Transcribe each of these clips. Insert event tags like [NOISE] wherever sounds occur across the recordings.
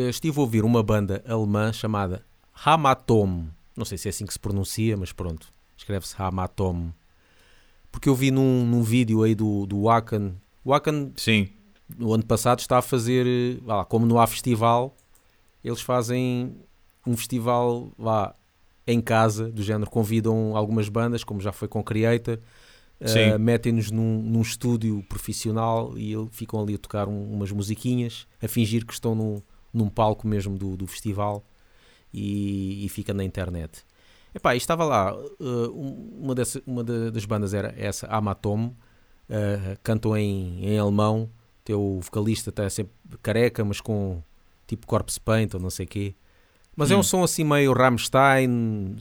eh, estive a ouvir uma banda alemã chamada Hamatom. Não sei se é assim que se pronuncia, mas pronto, escreve-se Hamatom. Porque eu vi num, num vídeo aí do, do Wacken. O Wacken, Sim. no ano passado, está a fazer, eh, lá, como não há festival, eles fazem um festival vá, em casa, do género, convidam algumas bandas, como já foi com Creator, Sim. metem-nos num, num estúdio profissional e ficam ali a tocar um- umas musiquinhas, a fingir que estão num, num palco mesmo do, do festival e, e fica na internet. Epá, e estava lá, eh, um- uma, dessa- uma da- das bandas era essa, Amatom, eh, cantam em, em alemão, teu vocalista está sempre careca, mas com tipo corpse paint ou não sei quê. Mas é um Hum. som assim meio Rammstein,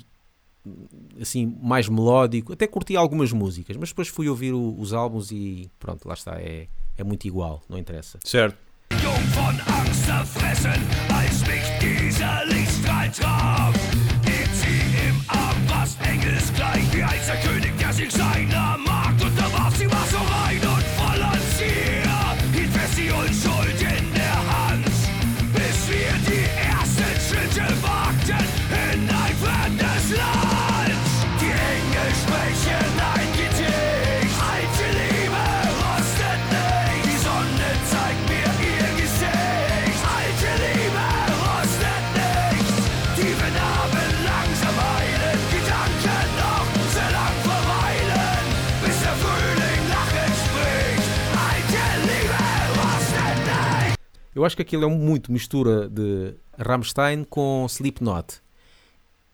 assim mais melódico. Até curti algumas músicas, mas depois fui ouvir o- os álbuns e pronto, lá está, é, é muito igual, não interessa. Certo. Jung von Angst zerfressen, als mich dieser Lichtstrahl traf. Hielt sie im Arm, was engelsgleich, wie einst der König, der sich seiner Magd Eu acho que aquilo é muito mistura de Rammstein com Slipknot.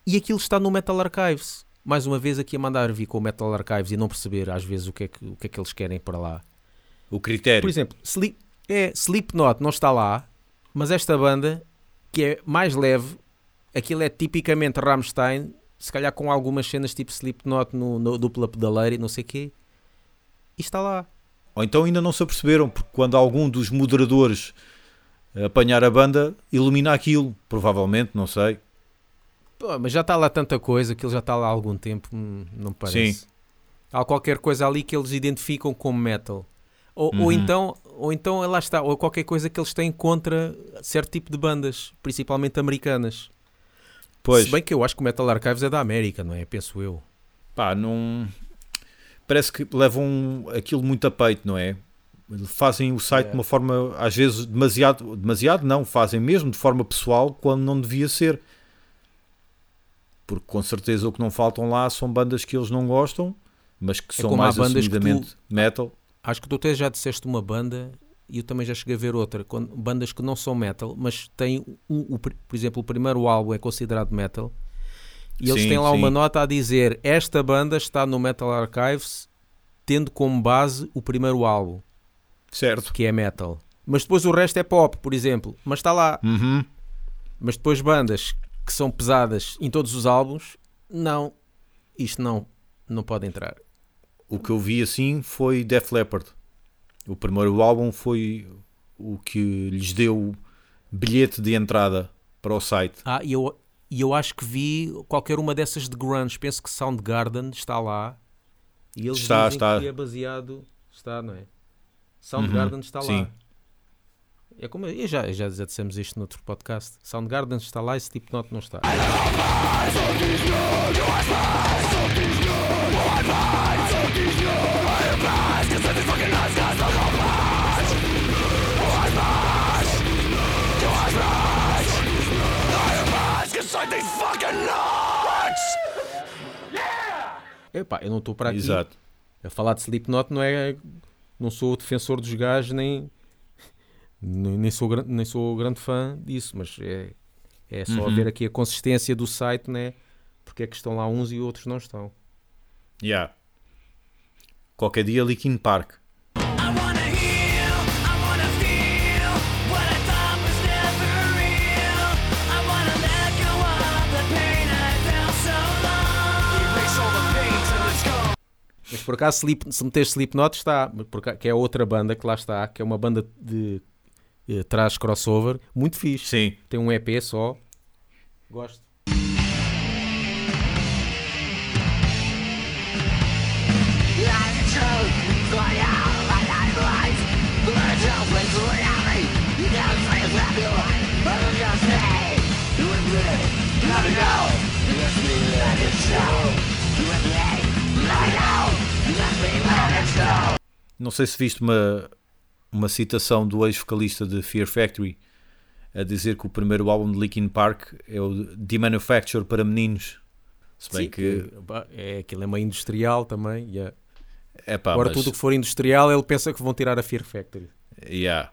E aquilo está no Metal Archives. Mais uma vez aqui a mandar vir com o Metal Archives e não perceber às vezes o que é que, o que, é que eles querem para lá. O critério. Por exemplo, Sleep, é, Slipknot não está lá, mas esta banda, que é mais leve, aquilo é tipicamente Rammstein, se calhar com algumas cenas tipo Slipknot no, no dupla pedaleira e não sei o quê, e está lá. Ou então ainda não se aperceberam, porque quando algum dos moderadores apanhar a banda, ilumina aquilo. Provavelmente, não sei. Pô, mas já está lá tanta coisa, que ele já está lá há algum tempo, hum, não me parece. Sim. Há qualquer coisa ali que eles identificam como metal. Ou, ou Uhum. então, ou então lá está, ou qualquer coisa que eles têm contra certo tipo de bandas, principalmente americanas. Pois, Se bem que eu acho que o Metal Archives é da América, não é? Penso eu. pá, não. Parece que levam aquilo muito a peito, não é? Fazem o site É. de uma forma, às vezes, demasiado. Demasiado não, fazem mesmo de forma pessoal quando não devia ser. Porque com certeza o que não faltam lá são bandas que eles não gostam, mas que são como há mais que tu- assumidamente metal. Acho que tu até já disseste uma banda e eu também já cheguei a ver outra, quando- bandas que não são metal, mas têm, o, pr- por exemplo, o primeiro álbum é considerado metal e eles Sim, têm lá uma sim. nota a dizer esta banda está no Metal Archives tendo como base o primeiro álbum, Certo. que é metal. Mas depois o resto é pop, por exemplo. Mas está lá. Uhum. Mas depois bandas que são pesadas em todos os álbuns, não. Isto não, não pode entrar. O que eu vi assim foi Def Leppard. O primeiro álbum foi o que lhes deu bilhete de entrada para o site. Ah, e eu, e eu acho que vi qualquer uma dessas de grunge. Penso que Soundgarden está lá. E eles Está, dizem está. que é baseado... Está, não é? Soundgarden está lá. sim. É como, e já, já, já dissemos isto noutro podcast. Soundgarden está lá e Slipknot não está. Epá, eu não estou para aqui Exato. a falar de Slipknot, não é... Não sou defensor dos gajos, nem... Nem, sou, nem sou grande fã disso, mas é, é só Uhum. ver aqui a consistência do site, né? Porque é que estão lá uns e outros não estão. Yeah. Qualquer dia Linkin Park. Mas por acaso, Slip, se meter Slipknot, está. por acaso- que é outra banda que lá está, que é uma banda de eh, trás crossover, muito fixe. Sim. Tem um EP só. Gosto. You gotta say it's happy life. Não sei se viste uma, uma citação do ex-vocalista de Fear Factory a dizer que o primeiro álbum de Linkin Park é o The Manufacture para meninos. Se bem Sim, que. é, aquilo é meio industrial também. yeah. É pá, Agora mas, tudo o que for industrial ele pensa que vão tirar a Fear Factory. yeah.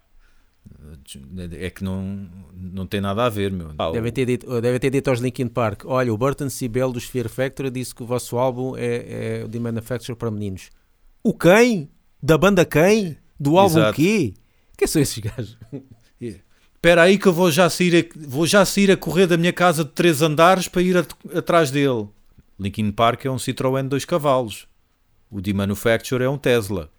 É que não, não tem nada a ver, meu. Ah, Devem ter, dito, devem ter dito aos Linkin Park: olha, o Burton C. Bell dos Fear Factory disse que o vosso álbum é, é o The Manufacture para meninos. O quem? Da banda quem? Do álbum Exato. quê? Quem são esses gajos? [LAUGHS] Espera aí que eu vou já, sair a, vou já sair a correr da minha casa de três andares para ir at- atrás dele. Linkin Park é um Citroën de dois cavalos. O The Manufacture é um Tesla.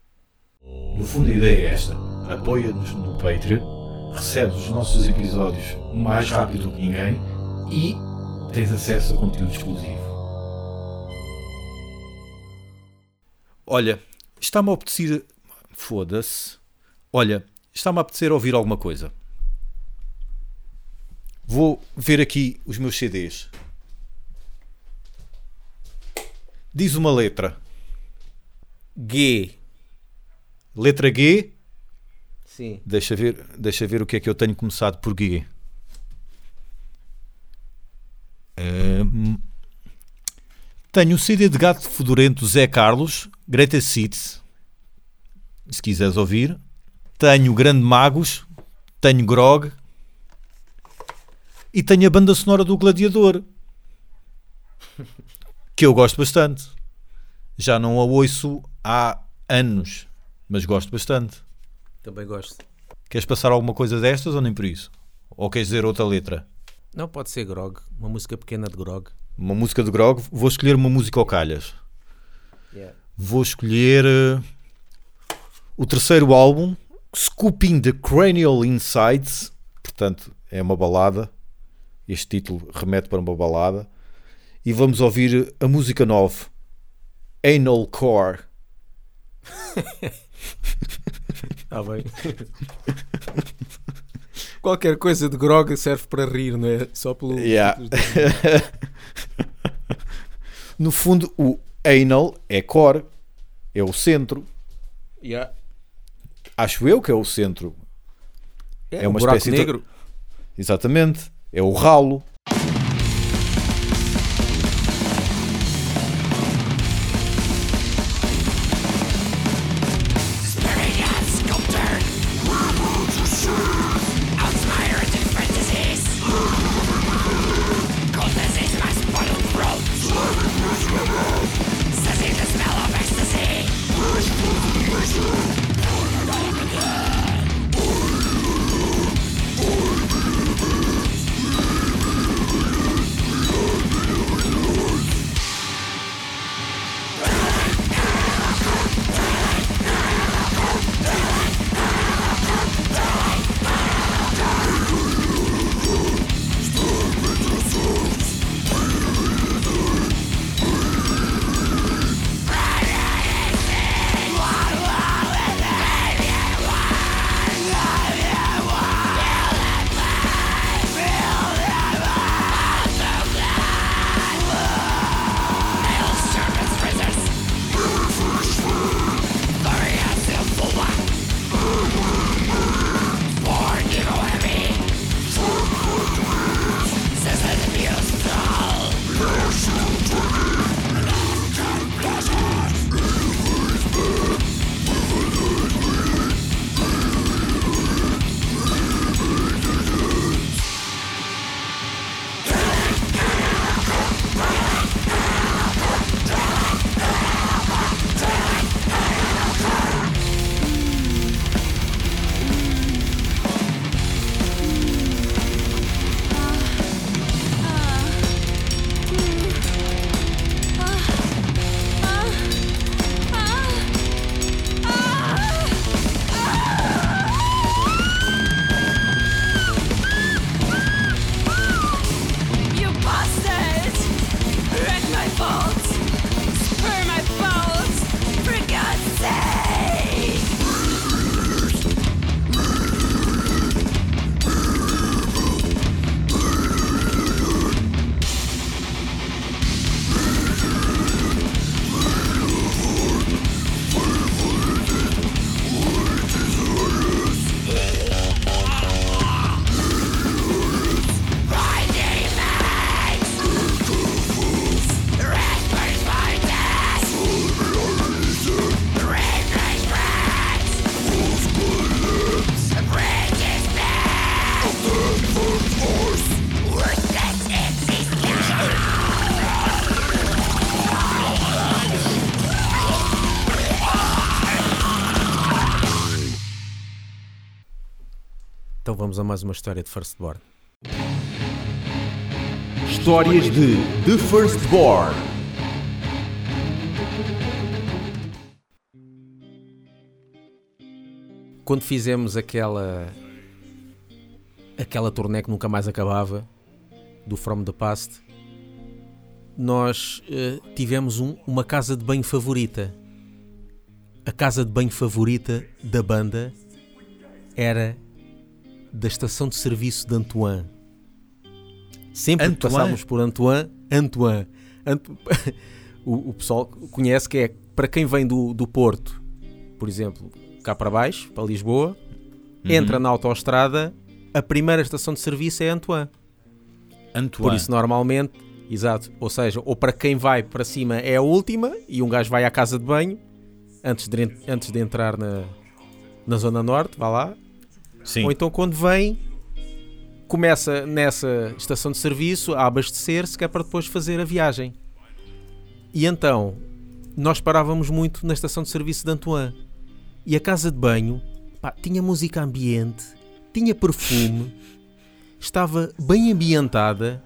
No fundo, a ideia é esta: apoia-nos no Patreon, recebes os nossos episódios mais rápido que ninguém e tens acesso a conteúdo exclusivo. Olha, está-me a apetecer. Foda-se. Olha, está-me a apetecer ouvir alguma coisa. Vou ver aqui os meus CDs. Diz uma letra. G. Letra G. Sim. Deixa ver, deixa ver o que é que eu tenho começado por G. Hum, tenho o CD de gato fedorento Zé Carlos, Greatest Hits, se quiseres ouvir. Tenho Grande Magos, tenho Grog e tenho a banda sonora do Gladiador, [LAUGHS] que eu gosto bastante. Já não a ouço há anos, mas gosto bastante. Também gosto. Queres passar alguma coisa destas ou nem por isso? Ou queres dizer outra letra? Não, pode ser Grog. Uma música pequena de Grog. Uma música de Grog? Vou escolher uma música ao calhas. Vou escolher eh, o terceiro álbum, Scooping the Cranial Insides. Portanto, é uma balada. Este título remete para uma balada. E vamos ouvir a música 9, Anal Core. Está [LAUGHS] bem. Qualquer coisa de Grog serve para rir, não é? Só pelo. Yeah. [LAUGHS] No fundo, o anal é core, é o centro. Yeah. Acho eu que é o centro. É, É um uma buraco espécie de- negro. Exatamente. É o ralo. A mais uma história de Firstborn. Histórias de The Firstborn. Quando fizemos aquela aquela turnê que nunca mais acabava do From the Past, nós eh, tivemos um- uma casa de banho favorita. A casa de banho favorita da banda era da estação de serviço de Antoine. Sempre que Antoine? passávamos por Antoine, Antoine. Anto- [LAUGHS] o, o pessoal conhece que é para quem vem do, do Porto, por exemplo, cá para baixo, para Lisboa, Uhum. entra na autoestrada, a primeira estação de serviço é Antoine. Antoine. Por isso, normalmente, exato, ou seja, ou para quem vai para cima é a última e um gajo vai à casa de banho antes de, antes de entrar na, na Zona Norte, vá lá. Sim. Ou então, quando vem, começa nessa estação de serviço a abastecer-se, que é para depois fazer a viagem. E então, nós parávamos muito na estação de serviço de Antoine. E a casa de banho pá, tinha música ambiente, tinha perfume, [LAUGHS] estava bem ambientada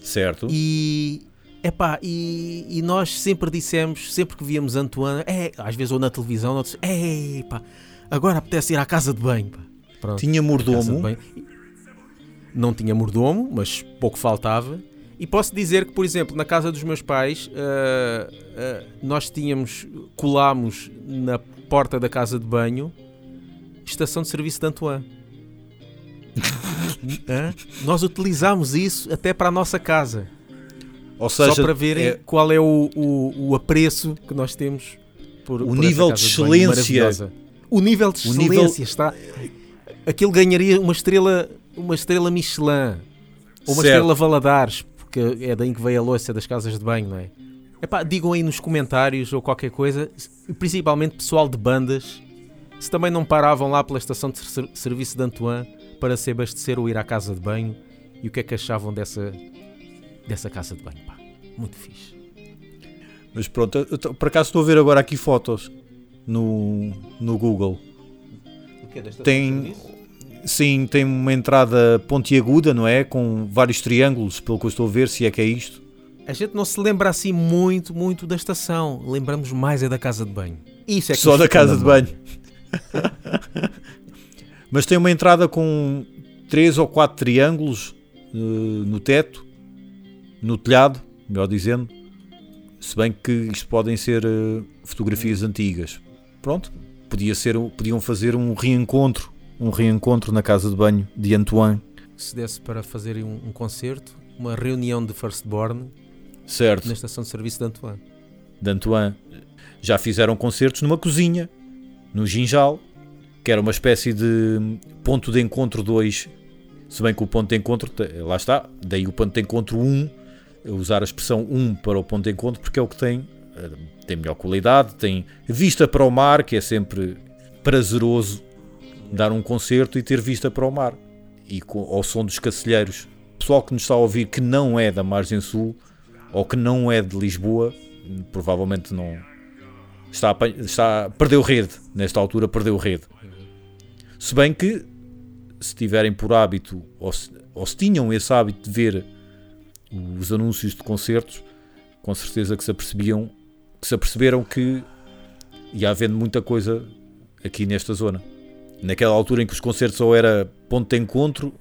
Certo. e, epá, e, e nós sempre dissemos, sempre que víamos Antoine, é, às vezes ou na televisão, ou é, pá, agora apetece ir à casa de banho. Pá. Pronto, Tinha mordomo. Não tinha mordomo, mas pouco faltava. E posso dizer que, por exemplo, na casa dos meus pais, ah, ah, nós tínhamos, colámos na porta da casa de banho, estação de serviço de Antoine. [LAUGHS] Nós utilizámos isso até para a nossa casa. Ou seja, só para verem é- qual é o, o, o apreço que nós temos por O por nível de excelência. O nível de excelência nível- está. Aquilo ganharia uma estrela, uma estrela Michelin ou uma Certo. estrela Valadares, porque é daí que veio a louça das casas de banho, não é? Epá, digam aí nos comentários ou qualquer coisa, principalmente pessoal de bandas, se também não paravam lá pela estação de ser- serviço de Antoine para se abastecer ou ir à casa de banho e o que é que achavam dessa, dessa casa de banho. Pá, muito fixe. Mas pronto, eu tô- por acaso estou a ver agora aqui fotos no, no Google. Tem, sim, tem uma entrada pontiaguda, não é? Com vários triângulos, pelo que eu estou a ver, se é que é isto. A gente não se lembra assim muito, muito da estação. Lembramos mais é da casa de banho. Isso é que Só da casa de banho. [LAUGHS] Mas tem uma entrada com três ou quatro triângulos eh, no teto, no telhado, melhor dizendo. Se bem que isto podem ser eh, fotografias antigas. Pronto, podia ser, podiam fazer um reencontro, um reencontro na casa de banho de Antoine. Se desse para fazerem um, um concerto, uma reunião de Firstborn Certo. na estação de serviço de Antoine. de Antoine já fizeram concertos numa cozinha, no Ginjal, que era uma espécie de ponto de encontro 2. Se bem que o ponto de encontro, lá está, daí o ponto de encontro 1, um, usar a expressão 1 um para o ponto de encontro, porque é o que tem, tem melhor qualidade, tem vista para o mar, que é sempre prazeroso dar um concerto e ter vista para o mar. E com, ao som dos cacilheiros. Pessoal que nos está a ouvir que não é da margem sul, ou que não é de Lisboa, provavelmente não está, está perdeu rede nesta altura perdeu rede se bem que se tiverem por hábito ou se, ou se tinham esse hábito de ver os anúncios de concertos com certeza que se apercebiam que se aperceberam que ia havendo muita coisa aqui nesta zona naquela altura em que os concertos ou era ponto de encontro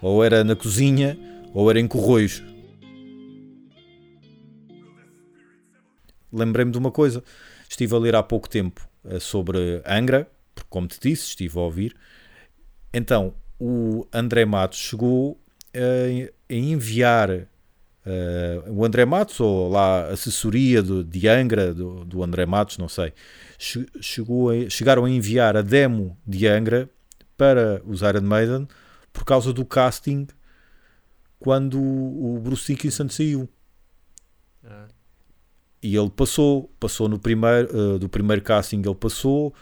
ou era na cozinha ou era em Corroios lembrei-me de uma coisa. Estive a ler há pouco tempo eh, sobre Angra, porque, como te disse, estive a ouvir. Então, o André Matos chegou a, a enviar eh, o André Matos, ou lá a assessoria do, de Angra, do, do André Matos, não sei, che- chegou a- chegaram a enviar a demo de Angra para os Iron Maiden por causa do casting quando o Bruce Dickinson saiu. E ele passou, passou no primeiro, eh, do primeiro casting ele passou.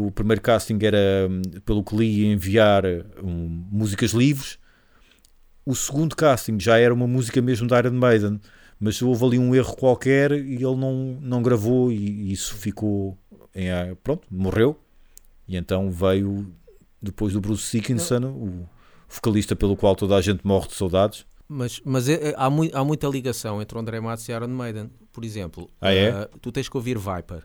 O primeiro casting era, hum, pelo que li, enviar hum, músicas livres. O segundo casting já era uma música mesmo da Iron Maiden, mas houve ali um erro qualquer e ele não, não gravou e, e isso ficou, em, pronto, morreu. E então veio Depois do Bruce Dickinson, o vocalista pelo qual toda a gente morre de saudades. Mas, mas é- há, mui- há muita ligação entre o André Matos e Iron Maiden. Por exemplo, Ah, é? ah, tu tens que ouvir Viper.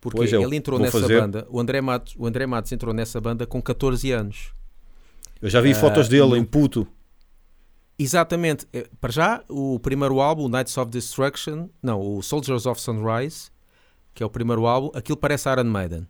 Porque Pois é, ele entrou nessa fazer. banda, o André, Matos, o André Matos entrou nessa banda com 14 anos. Eu já vi Ah, fotos dele no- em puto. Exatamente. Eh, Para já, o primeiro álbum, o Knights of Destruction, não, o Soldiers of Sunrise, que é o primeiro álbum, aquilo parece Iron Maiden.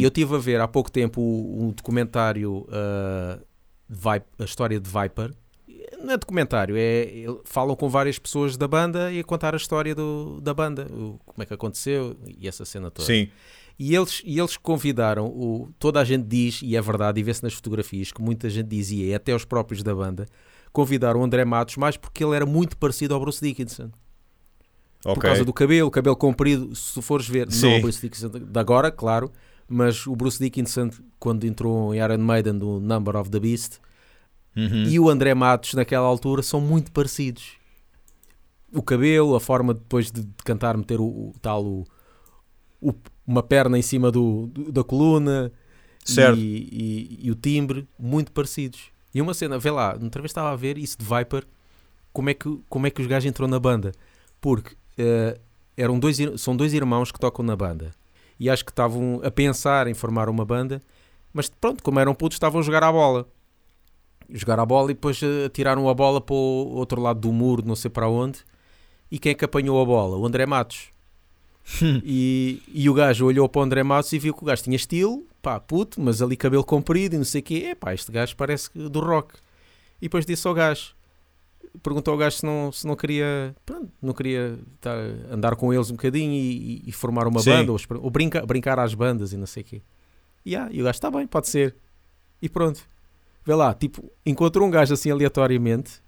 E eu estive a ver há pouco tempo um documentário, ah, de Vi- a história de Viper. Não é documentário, é, falam com várias pessoas da banda e a contar a história do- da banda, o- como é que aconteceu e essa cena toda. Sim. E eles, e eles convidaram, o, toda a gente diz, e é verdade, e vê-se nas fotografias, que muita gente dizia, e até os próprios da banda, convidaram o André Matos mais porque ele era muito parecido ao Bruce Dickinson. Por Ok. causa do cabelo, cabelo comprido, se fores ver, Sim. não o Bruce Dickinson de agora, claro, mas o Bruce Dickinson, quando entrou em Iron Maiden do Number of the Beast, Uhum. e o André Matos naquela altura são muito parecidos. O cabelo, a forma depois de, de cantar, meter o, o tal o, o- uma perna em cima do, do- da coluna Certo. E, e- e o timbre, muito parecidos. E uma cena, vê lá, outra vez estava a ver isso de Viper, como é que, como é que os gajos entrou na banda? Porque eh, eram dois, são dois irmãos que tocam na banda e acho que estavam a pensar em formar uma banda, mas pronto, como eram putos, estavam a jogar à bola. Jogar a bola e depois eh, tiraram a bola para o outro lado do muro, não sei para onde. E quem é que apanhou a bola? O André Matos. [LAUGHS] e, e o gajo olhou para o André Matos e viu que o gajo tinha estilo, pá, puto, mas ali cabelo comprido e não sei o quê. É pá, este gajo parece do rock. E depois disse ao gajo, perguntou ao gajo se não, se não queria, pronto, não queria estar- andar com eles um bocadinho e, e- e formar uma Sim. banda ou, ou brinca- brincar às bandas e não sei o quê. E, ah, e o gajo está bem, pode ser. E pronto. Vê lá, tipo, encontrou um gajo assim aleatoriamente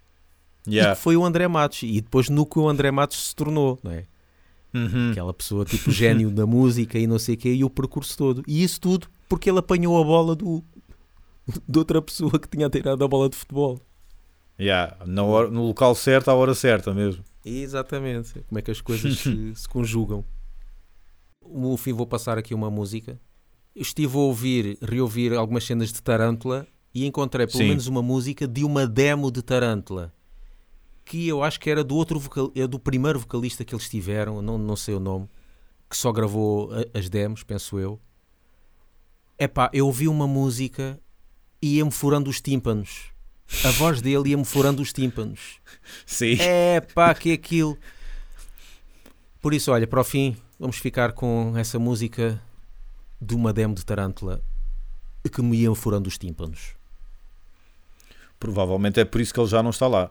e Yeah. que foi o André Matos. E depois no que o André Matos se tornou, não é? Uhum. Aquela pessoa tipo gênio da música e não sei o quê, e o percurso todo. E isso tudo porque ele apanhou a bola do, de outra pessoa que tinha tirado a bola de futebol. Yeah. Na hora- no local certo, à hora certa mesmo. Exatamente. Como é que as [LAUGHS] coisas se, se conjugam. No fim vou passar aqui uma música. Estive a ouvir, reouvir algumas cenas de Tarântula e encontrei pelo Sim. menos uma música de uma demo de Tarântula. Que eu acho que era do outro vocal, é do primeiro vocalista que eles tiveram, não, não sei o nome, que só gravou a- as demos, penso eu. Epá, eu ouvi uma música e ia-me furando os tímpanos. A voz dele ia-me furando os tímpanos. Sim. É pá, que aquilo. Por isso, olha, para o fim, vamos ficar com essa música de uma demo de Tarântula que me iam furando os tímpanos. Provavelmente é por isso que ele já não está lá.